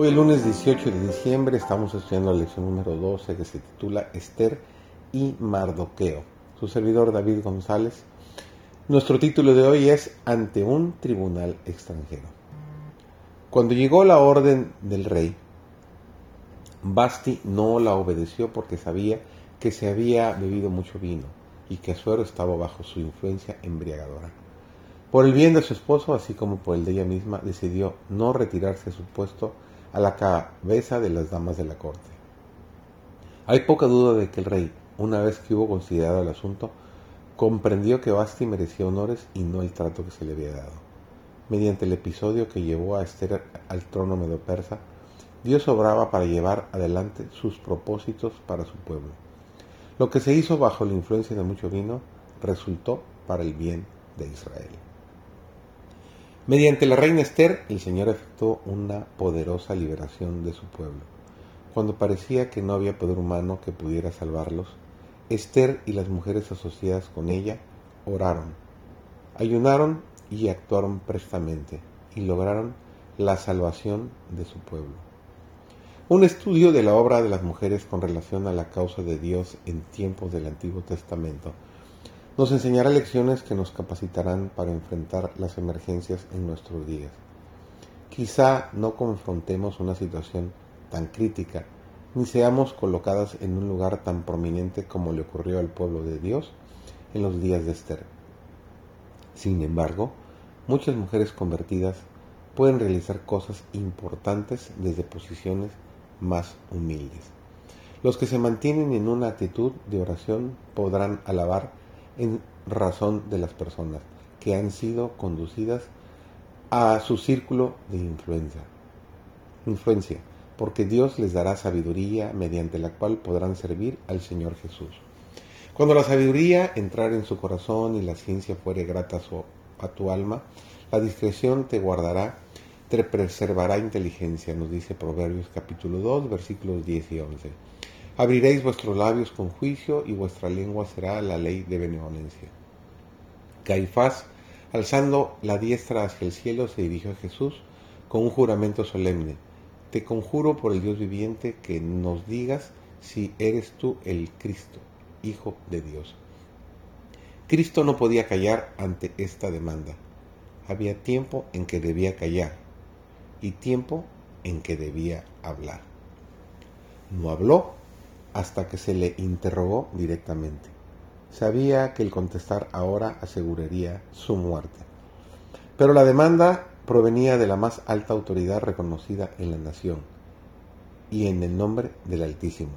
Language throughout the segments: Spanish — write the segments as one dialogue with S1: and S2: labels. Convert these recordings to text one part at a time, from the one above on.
S1: Hoy el lunes 18 de diciembre estamos estudiando la lección número 12 que se titula Esther y Mardoqueo. Su servidor David González. Nuestro título de hoy es Ante un tribunal extranjero. Cuando llegó la orden del rey, Basti no la obedeció porque sabía que se había bebido mucho vino y que Suero estaba bajo su influencia embriagadora. Por el bien de su esposo, así como por el de ella misma, decidió no retirarse de su puesto a la cabeza de las damas de la corte. Hay poca duda de que el rey, una vez que hubo considerado el asunto, comprendió que Basti merecía honores y no el trato que se le había dado. Mediante el episodio que llevó a Esther al trono medo-persa, Dios obraba para llevar adelante sus propósitos para su pueblo. Lo que se hizo bajo la influencia de mucho vino resultó para el bien de Israel. Mediante la reina Esther, el Señor efectuó una poderosa liberación de su pueblo. Cuando parecía que no había poder humano que pudiera salvarlos, Esther y las mujeres asociadas con ella oraron, ayunaron y actuaron prestamente y lograron la salvación de su pueblo. Un estudio de la obra de las mujeres con relación a la causa de Dios en tiempos del Antiguo Testamento nos enseñará lecciones que nos capacitarán para enfrentar las emergencias en nuestros días. Quizá no confrontemos una situación tan crítica, ni seamos colocadas en un lugar tan prominente como le ocurrió al pueblo de Dios en los días de Esther. Sin embargo, muchas mujeres convertidas pueden realizar cosas importantes desde posiciones más humildes. Los que se mantienen en una actitud de oración podrán alabar en razón de las personas que han sido conducidas a su círculo de influencia. Influencia, porque Dios les dará sabiduría mediante la cual podrán servir al Señor Jesús. Cuando la sabiduría entrar en su corazón y la ciencia fuere grata a tu alma, la discreción te guardará, te preservará inteligencia, nos dice Proverbios capítulo 2, versículos 10 y 11. Abriréis vuestros labios con juicio y vuestra lengua será la ley de benevolencia. Caifás, alzando la diestra hacia el cielo, se dirigió a Jesús con un juramento solemne. Te conjuro por el Dios viviente que nos digas si eres tú el Cristo, Hijo de Dios. Cristo no podía callar ante esta demanda. Había tiempo en que debía callar y tiempo en que debía hablar. No habló hasta que se le interrogó directamente. Sabía que el contestar ahora aseguraría su muerte. Pero la demanda provenía de la más alta autoridad reconocida en la nación y en el nombre del Altísimo.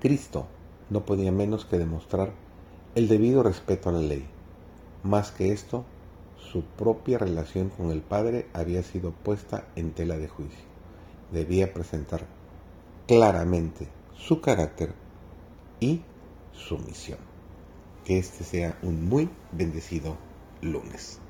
S1: Cristo no podía menos que demostrar el debido respeto a la ley. Más que esto, su propia relación con el Padre había sido puesta en tela de juicio. Debía presentar claramente su carácter y su misión. Que este sea un muy bendecido lunes.